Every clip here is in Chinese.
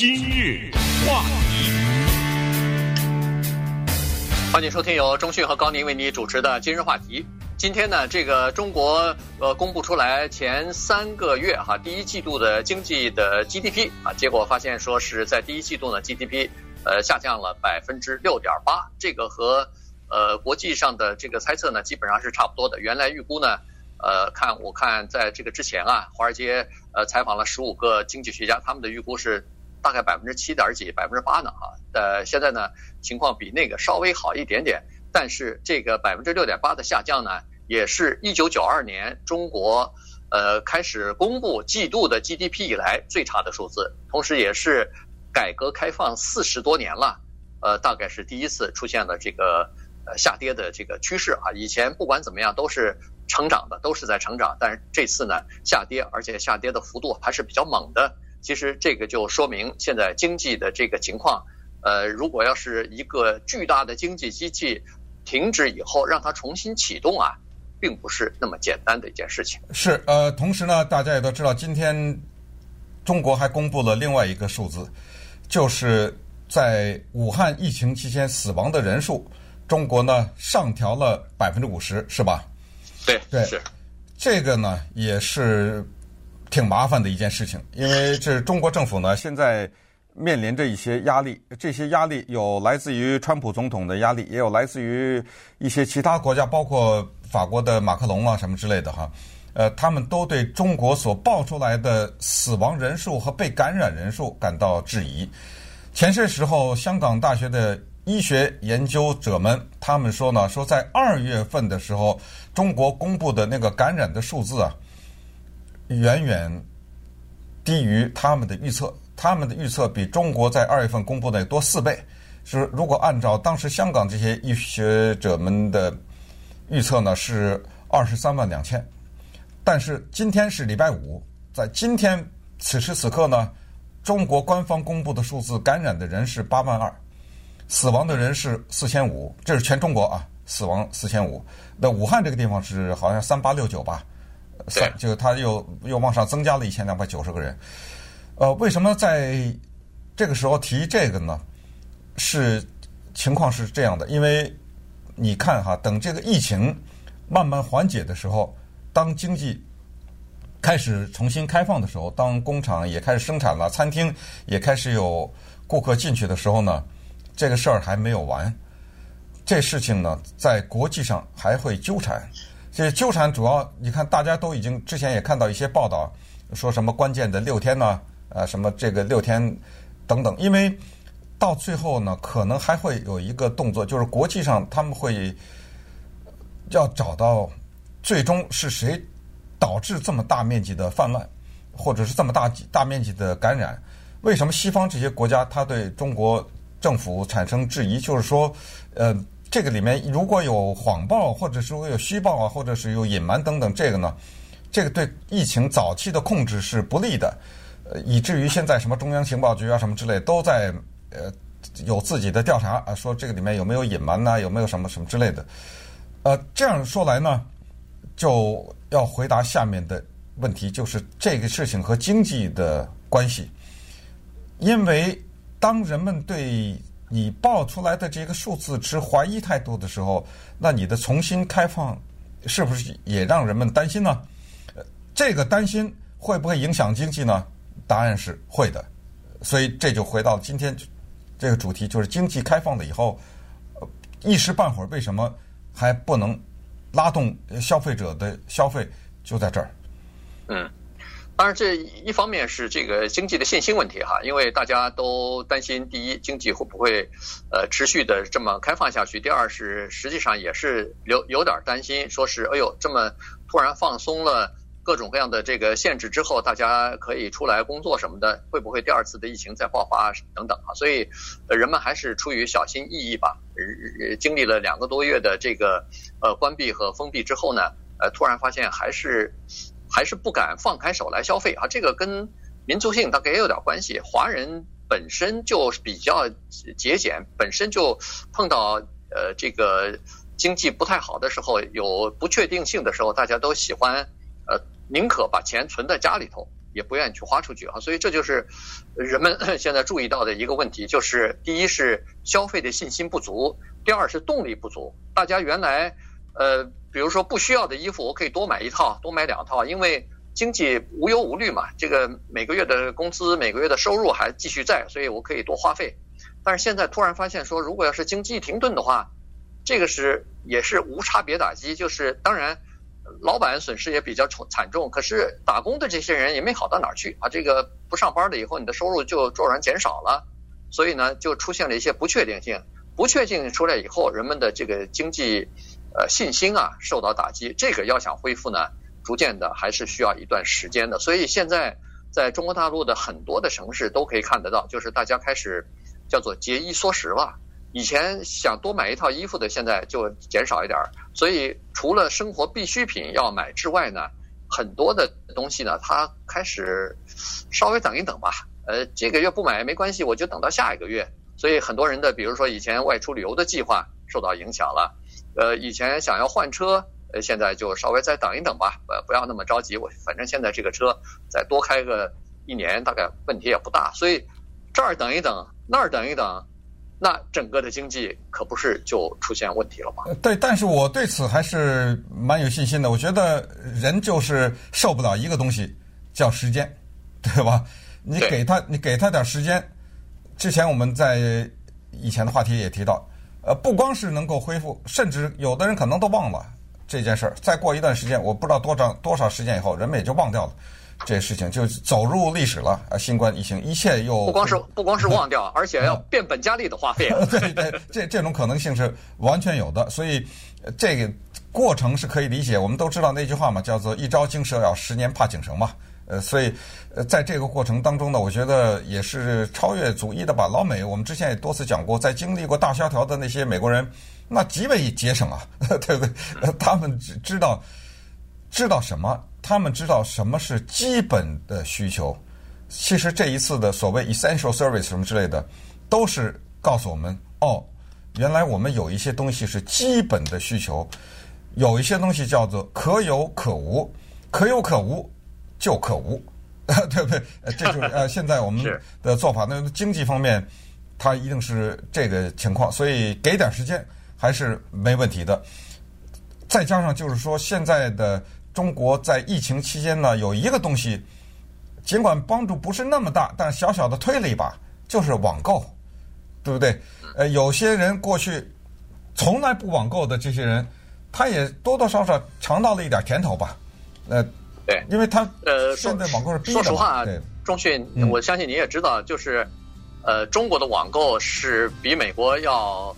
今日话题，欢迎收听由中讯和高宁为你主持的今日话题。今天呢，这个中国呃公布出来前三个月哈第一季度的经济的 GDP 啊，结果发现说是在第一季度呢 GDP 呃下降了百分之六点八，这个和呃国际上的这个猜测呢基本上是差不多的。原来预估呢。呃，看我看，在这个之前啊，华尔街呃采访了十五个经济学家，他们的预估是大概百分之七点几、百分之八呢啊。呃，现在呢情况比那个稍微好一点点，但是这个百分之六点八的下降呢，也是一九九二年中国呃开始公布季度的 GDP 以来最差的数字，同时也是改革开放四十多年了，呃，大概是第一次出现了这个呃下跌的这个趋势啊。以前不管怎么样都是。成长的都是在成长，但是这次呢下跌，而且下跌的幅度还是比较猛的。其实这个就说明现在经济的这个情况，呃，如果要是一个巨大的经济机器停止以后，让它重新启动啊，并不是那么简单的一件事情。是，呃，同时呢，大家也都知道，今天中国还公布了另外一个数字，就是在武汉疫情期间死亡的人数，中国呢上调了百分之五十，是吧？对对是，这个呢也是挺麻烦的一件事情，因为这中国政府呢现在面临着一些压力，这些压力有来自于川普总统的压力，也有来自于一些其他国家，包括法国的马克龙啊什么之类的哈，呃，他们都对中国所报出来的死亡人数和被感染人数感到质疑。前些时候，香港大学的。医学研究者们，他们说呢，说在二月份的时候，中国公布的那个感染的数字啊，远远低于他们的预测。他们的预测比中国在二月份公布的多四倍。是如果按照当时香港这些医学者们的预测呢，是二十三万两千。但是今天是礼拜五，在今天此时此刻呢，中国官方公布的数字，感染的人是八万二。死亡的人是四千五，这是全中国啊，死亡四千五。那武汉这个地方是好像三八六九吧，三就他又又往上增加了一千两百九十个人。呃，为什么在这个时候提这个呢？是情况是这样的，因为你看哈，等这个疫情慢慢缓解的时候，当经济开始重新开放的时候，当工厂也开始生产了，餐厅也开始有顾客进去的时候呢？这个事儿还没有完，这事情呢，在国际上还会纠缠。这纠缠主要，你看，大家都已经之前也看到一些报道，说什么关键的六天呢？啊，什么这个六天等等。因为到最后呢，可能还会有一个动作，就是国际上他们会要找到最终是谁导致这么大面积的泛滥，或者是这么大大面积的感染。为什么西方这些国家他对中国政府产生质疑，就是说，呃，这个里面如果有谎报，或者说有虚报啊，或者是有隐瞒等等，这个呢，这个对疫情早期的控制是不利的，呃，以至于现在什么中央情报局啊什么之类都在呃有自己的调查啊，说这个里面有没有隐瞒呐，有没有什么什么之类的，呃，这样说来呢，就要回答下面的问题，就是这个事情和经济的关系，因为。当人们对你报出来的这个数字持怀疑态度的时候，那你的重新开放是不是也让人们担心呢？这个担心会不会影响经济呢？答案是会的。所以这就回到今天这个主题，就是经济开放了以后，一时半会儿为什么还不能拉动消费者的消费？就在这儿。嗯。当然，这一方面是这个经济的信心问题哈，因为大家都担心，第一，经济会不会呃持续的这么开放下去；第二是实际上也是有有点担心，说是哎呦，这么突然放松了各种各样的这个限制之后，大家可以出来工作什么的，会不会第二次的疫情再爆发等等啊？所以人们还是出于小心翼翼吧。经历了两个多月的这个呃关闭和封闭之后呢，呃，突然发现还是。还是不敢放开手来消费啊，这个跟民族性大概也有点关系。华人本身就比较节俭，本身就碰到呃这个经济不太好的时候，有不确定性的时候，大家都喜欢呃宁可把钱存在家里头，也不愿意去花出去啊。所以这就是人们 现在注意到的一个问题，就是第一是消费的信心不足，第二是动力不足。大家原来呃，比如说不需要的衣服，我可以多买一套，多买两套，因为经济无忧无虑嘛，这个每个月的工资、每个月的收入还继续在，所以我可以多花费。但是现在突然发现说，如果要是经济停顿的话，这个是也是无差别打击，就是当然。老板损失也比较惨重，可是打工的这些人也没好到哪儿去啊。这个不上班了以后，你的收入就骤然减少了，所以呢，就出现了一些不确定性。不确定性出来以后，人们的这个经济呃信心啊受到打击。这个要想恢复呢，逐渐的还是需要一段时间的。所以现在在中国大陆的很多的城市都可以看得到，就是大家开始叫做节衣缩食了。以前想多买一套衣服的，现在就减少一点儿。所以除了生活必需品要买之外呢，很多的东西呢，它开始稍微等一等吧。呃，这个月不买没关系，我就等到下一个月。所以很多人的，比如说以前外出旅游的计划受到影响了。呃，以前想要换车，呃，现在就稍微再等一等吧，呃，不要那么着急。我反正现在这个车再多开个一年，大概问题也不大。所以这儿等一等，那儿等一等。那整个的经济可不是就出现问题了吗？对，但是我对此还是蛮有信心的。我觉得人就是受不了一个东西，叫时间，对吧？你给他，你给他点时间。之前我们在以前的话题也提到，呃，不光是能够恢复，甚至有的人可能都忘了这件事儿。再过一段时间，我不知道多长多少时间以后，人们也就忘掉了。这事情就走入历史了啊！新冠疫情，一切又不光是不光是忘掉，而且要变本加厉的花费。对对，这这种可能性是完全有的，所以这个过程是可以理解。我们都知道那句话嘛，叫做“一朝惊蛇，咬十年怕井绳”嘛。呃，所以呃，在这个过程当中呢，我觉得也是超越主义的吧。老美，我们之前也多次讲过，在经历过大萧条的那些美国人，那极为节省啊，对不对？他们知道知道什么。他们知道什么是基本的需求。其实这一次的所谓 essential service 什么之类的，都是告诉我们：哦，原来我们有一些东西是基本的需求，有一些东西叫做可有可无，可有可无就可无，对不对？这就是呃，现在我们的做法。那经济方面，它一定是这个情况，所以给点时间还是没问题的。再加上就是说现在的。中国在疫情期间呢，有一个东西，尽管帮助不是那么大，但小小的推了一把，就是网购，对不对？呃，有些人过去从来不网购的这些人，他也多多少少尝到了一点甜头吧。呃，对，因为他呃，现在网购是逼的。说实话，对，钟迅，我相信你也知道，就是呃，中国的网购是比美国要。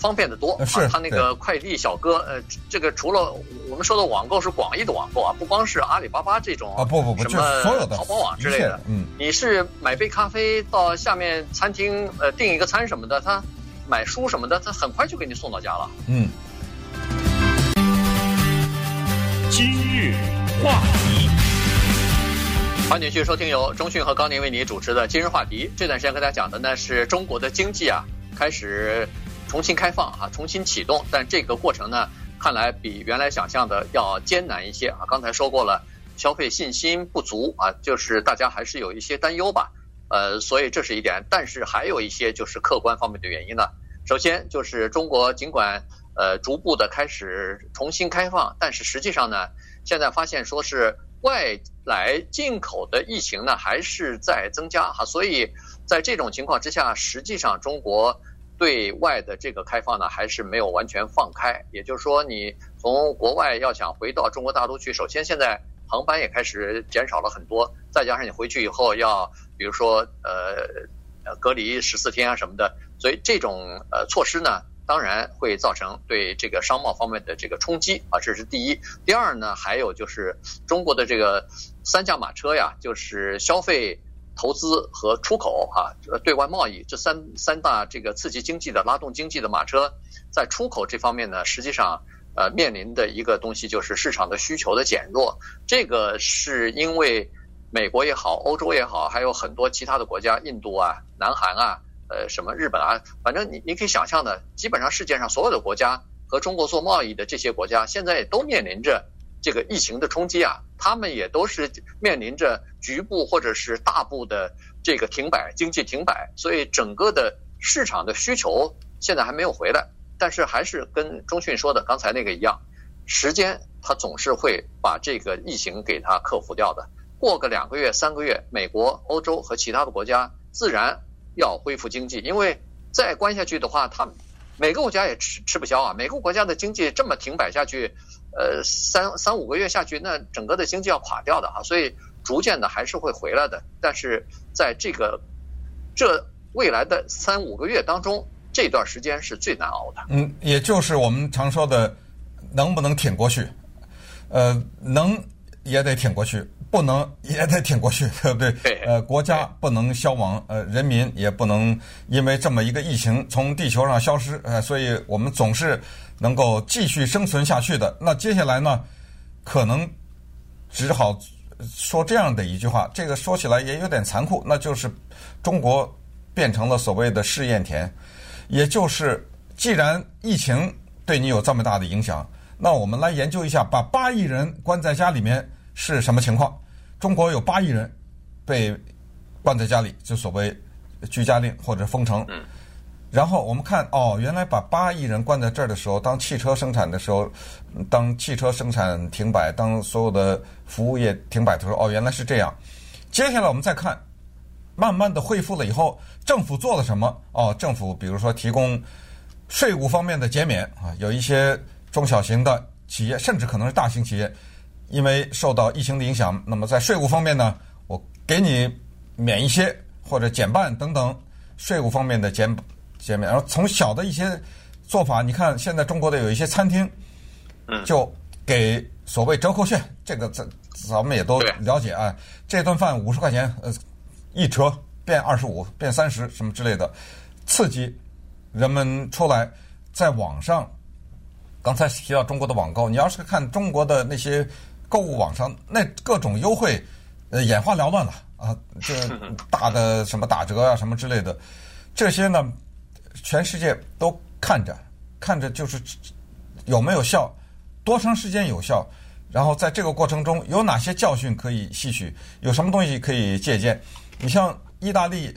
方便的多，是他那个快递小哥，呃，这个除了我们说的网购是广义的网购啊，不光是阿里巴巴这种啊，不不不，什么所有的淘宝网之类的，嗯，你是买杯咖啡到下面餐厅呃订一个餐什么的，他买书什么的，他很快就给你送到家了。嗯。今日话题，欢迎继续收听由中讯和高宁为你主持的今日话题。这段时间跟大家讲的呢是中国的经济啊开始。重新开放啊，重新启动，但这个过程呢，看来比原来想象的要艰难一些啊。刚才说过了，消费信心不足啊，就是大家还是有一些担忧吧。呃，所以这是一点，但是还有一些就是客观方面的原因呢。首先就是中国尽管呃逐步的开始重新开放，但是实际上呢，现在发现说是外来进口的疫情呢还是在增加哈，所以在这种情况之下，实际上中国。对外的这个开放呢，还是没有完全放开。也就是说，你从国外要想回到中国大陆去，首先现在航班也开始减少了很多，再加上你回去以后要，比如说呃，隔离十四天啊什么的，所以这种呃措施呢，当然会造成对这个商贸方面的这个冲击啊，这是第一。第二呢，还有就是中国的这个三驾马车呀，就是消费。投资和出口啊，对外贸易这三三大这个刺激经济的、拉动经济的马车，在出口这方面呢，实际上呃面临的一个东西就是市场的需求的减弱。这个是因为美国也好，欧洲也好，还有很多其他的国家，印度啊、南韩啊、呃什么日本啊，反正你你可以想象的，基本上世界上所有的国家和中国做贸易的这些国家，现在也都面临着这个疫情的冲击啊，他们也都是面临着局部或者是大部的这个停摆，经济停摆，所以整个的市场的需求现在还没有回来。但是还是跟中讯说的刚才那个一样，时间它总是会把这个疫情给它克服掉的。过个两个月、三个月，美国、欧洲和其他的国家自然要恢复经济，因为再关下去的话，他每个国家也吃吃不消啊。每个国家的经济这么停摆下去，呃，三三五个月下去，那整个的经济要垮掉的啊。所以逐渐的还是会回来的。但是在这个这未来的三五个月当中，这段时间是最难熬的。嗯，也就是我们常说的，能不能挺过去？呃，能也得挺过去。不能也得挺过去，对不对？呃，国家不能消亡，呃，人民也不能因为这么一个疫情从地球上消失，呃，所以我们总是能够继续生存下去的。那接下来呢，可能只好说这样的一句话，这个说起来也有点残酷，那就是中国变成了所谓的试验田，也就是既然疫情对你有这么大的影响，那我们来研究一下，把八亿人关在家里面。是什么情况？中国有八亿人被关在家里，就所谓居家令或者封城。然后我们看，哦，原来把八亿人关在这儿的时候，当汽车生产的时候，当汽车生产停摆，当所有的服务业停摆的时候，哦，原来是这样。接下来我们再看，慢慢的恢复了以后，政府做了什么？哦，政府比如说提供税务方面的减免啊，有一些中小型的企业，甚至可能是大型企业。因为受到疫情的影响，那么在税务方面呢，我给你免一些或者减半等等税务方面的减减免。然后从小的一些做法，你看现在中国的有一些餐厅，就给所谓折扣券，这个咱咱们也都了解啊。这顿饭五十块钱，呃，一折变二十五，变三十什么之类的，刺激人们出来在网上。刚才提到中国的网购，你要是看中国的那些。购物网上那各种优惠，呃，眼花缭乱了 啊！这大的什么打折啊，什么之类的，这些呢，全世界都看着，看着就是有没有效，多长时间有效，然后在这个过程中有哪些教训可以吸取，有什么东西可以借鉴。你像意大利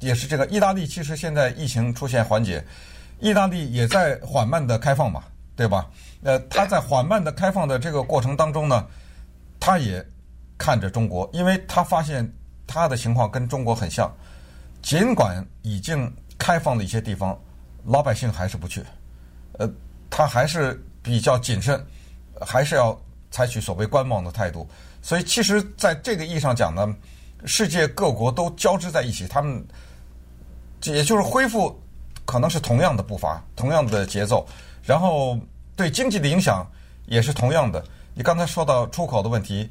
也是这个，意大利其实现在疫情出现缓解，意大利也在缓慢的开放嘛，对吧？呃，他在缓慢的开放的这个过程当中呢，他也看着中国，因为他发现他的情况跟中国很像，尽管已经开放的一些地方，老百姓还是不去，呃，他还是比较谨慎，还是要采取所谓观望的态度。所以，其实在这个意义上讲呢，世界各国都交织在一起，他们也就是恢复可能是同样的步伐，同样的节奏，然后。对经济的影响也是同样的。你刚才说到出口的问题，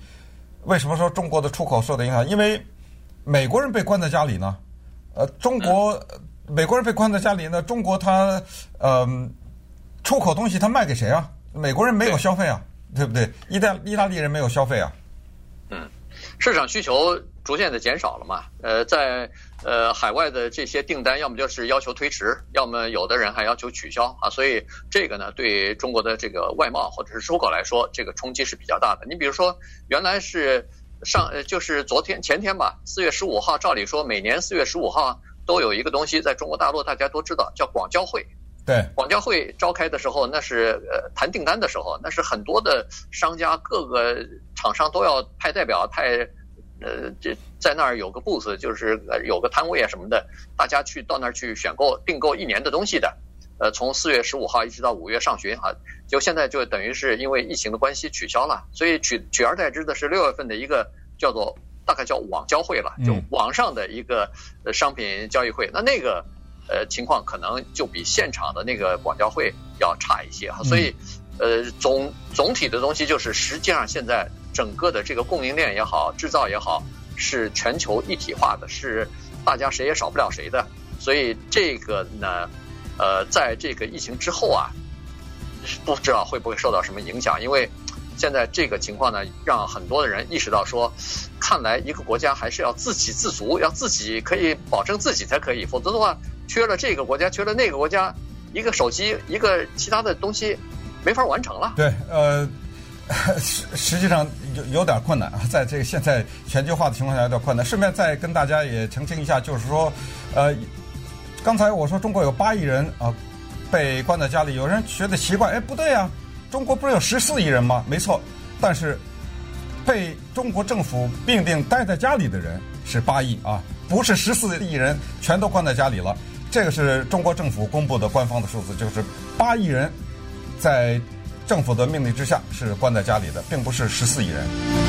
为什么说中国的出口受到影响？因为美国人被关在家里呢。呃，中国美国人被关在家里呢，中国他呃出口东西他卖给谁啊？美国人没有消费啊，对不对？意大意大利人没有消费啊。嗯，市场需求逐渐的减少了嘛。呃，在。呃，海外的这些订单，要么就是要求推迟，要么有的人还要求取消啊。所以这个呢，对中国的这个外贸或者是出口来说，这个冲击是比较大的。你比如说，原来是上呃，就是昨天前天吧，四月十五号，照理说每年四月十五号都有一个东西在中国大陆，大家都知道叫广交会。对，广交会召开的时候，那是呃谈订单的时候，那是很多的商家各个厂商都要派代表派。呃，这在那儿有个 booth，就是有个摊位啊什么的，大家去到那儿去选购订购一年的东西的。呃，从四月十五号一直到五月上旬啊，就现在就等于是因为疫情的关系取消了，所以取取而代之的是六月份的一个叫做大概叫网交会了，就网上的一个商品交易会。那那个呃情况可能就比现场的那个广交会要差一些哈。所以呃总总体的东西就是实际上现在。整个的这个供应链也好，制造也好，是全球一体化的，是大家谁也少不了谁的。所以这个呢，呃，在这个疫情之后啊，不知道会不会受到什么影响？因为现在这个情况呢，让很多的人意识到说，看来一个国家还是要自给自足，要自己可以保证自己才可以，否则的话，缺了这个国家，缺了那个国家，一个手机，一个其他的东西，没法完成了。对，呃。实实际上有有点困难啊，在这个现在全球化的情况下有点困难。顺便再跟大家也澄清一下，就是说，呃，刚才我说中国有八亿人啊被关在家里，有人觉得奇怪，哎，不对呀，中国不是有十四亿人吗？没错，但是被中国政府命令待在家里的人是八亿啊，不是十四亿人全都关在家里了。这个是中国政府公布的官方的数字，就是八亿人在。政府的命令之下是关在家里的，并不是十四亿人。